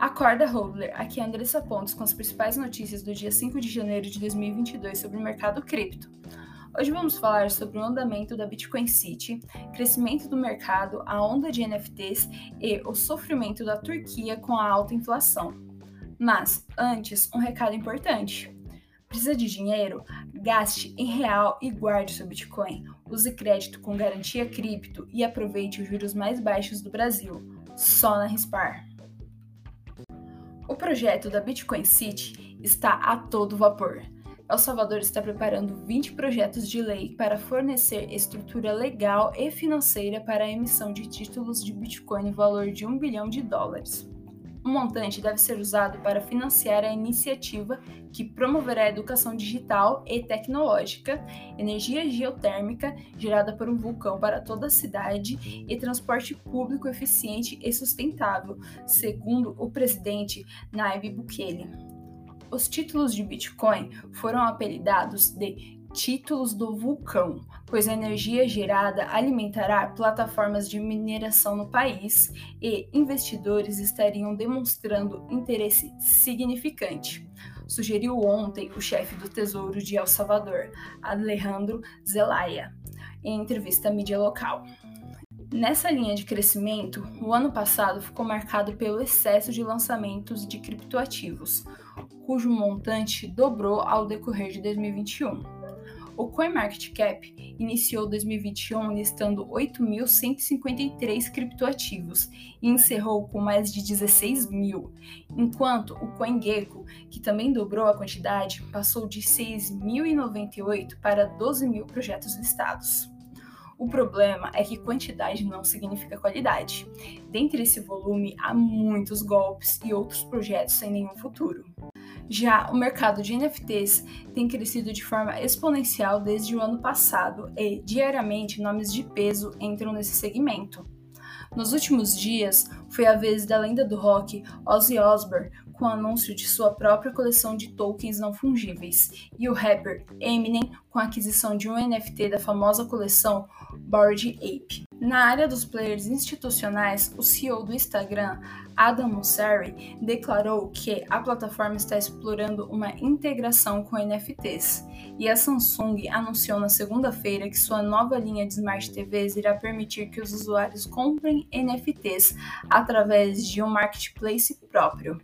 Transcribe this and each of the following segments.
Acorda Hodler, aqui é Andressa Pontes com as principais notícias do dia 5 de janeiro de 2022 sobre o mercado cripto. Hoje vamos falar sobre o andamento da Bitcoin City, crescimento do mercado, a onda de NFTs e o sofrimento da Turquia com a alta inflação. Mas, antes, um recado importante. Precisa de dinheiro? Gaste em real e guarde seu Bitcoin. Use crédito com garantia cripto e aproveite os juros mais baixos do Brasil. Só na Rispar. O projeto da Bitcoin City está a todo vapor. El Salvador está preparando 20 projetos de lei para fornecer estrutura legal e financeira para a emissão de títulos de Bitcoin no valor de 1 bilhão de dólares. O montante deve ser usado para financiar a iniciativa que promoverá a educação digital e tecnológica, energia geotérmica gerada por um vulcão para toda a cidade e transporte público eficiente e sustentável, segundo o presidente Nayib Bukele. Os títulos de Bitcoin foram apelidados de títulos do vulcão, pois a energia gerada alimentará plataformas de mineração no país e investidores estariam demonstrando interesse significante. Sugeriu ontem o chefe do Tesouro de El Salvador, Alejandro Zelaya, em entrevista à mídia local. Nessa linha de crescimento, o ano passado ficou marcado pelo excesso de lançamentos de criptoativos, cujo montante dobrou ao decorrer de 2021. O CoinMarketCap iniciou 2021 listando 8.153 criptoativos e encerrou com mais de 16 mil, enquanto o CoinGecko, que também dobrou a quantidade, passou de 6.098 para 12 mil projetos listados. O problema é que quantidade não significa qualidade. Dentre esse volume, há muitos golpes e outros projetos sem nenhum futuro. Já o mercado de NFTs tem crescido de forma exponencial desde o ano passado e, diariamente, nomes de peso entram nesse segmento. Nos últimos dias, foi a vez da lenda do rock Ozzy Osbourne com o anúncio de sua própria coleção de tokens não fungíveis, e o rapper Eminem com a aquisição de um NFT da famosa coleção Bored Ape. Na área dos players institucionais, o CEO do Instagram, Adam Mosseri, declarou que a plataforma está explorando uma integração com NFTs, e a Samsung anunciou na segunda-feira que sua nova linha de Smart TVs irá permitir que os usuários comprem NFTs através de um marketplace próprio.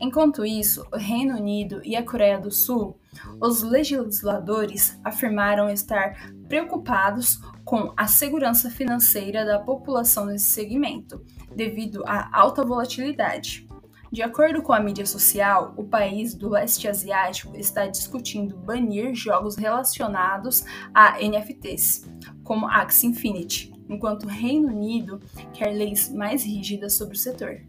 Enquanto isso, o Reino Unido e a Coreia do Sul, os legisladores afirmaram estar preocupados com a segurança financeira da população nesse segmento, devido à alta volatilidade. De acordo com a mídia social, o país do leste asiático está discutindo banir jogos relacionados a NFTs, como Axie Infinity, enquanto o Reino Unido quer leis mais rígidas sobre o setor.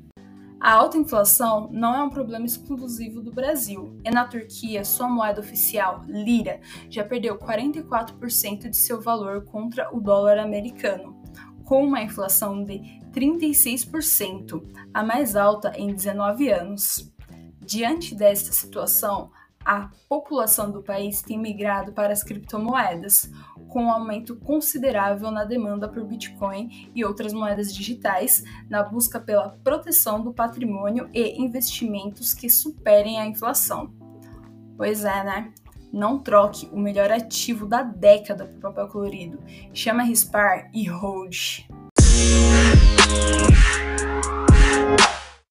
A alta inflação não é um problema exclusivo do Brasil. E na Turquia, sua moeda oficial, lira, já perdeu 44% de seu valor contra o dólar americano, com uma inflação de 36%, a mais alta em 19 anos. Diante desta situação, a população do país tem migrado para as criptomoedas, com um aumento considerável na demanda por Bitcoin e outras moedas digitais, na busca pela proteção do patrimônio e investimentos que superem a inflação. Pois é, né? Não troque o melhor ativo da década por papel colorido. Chama Rispar e hold.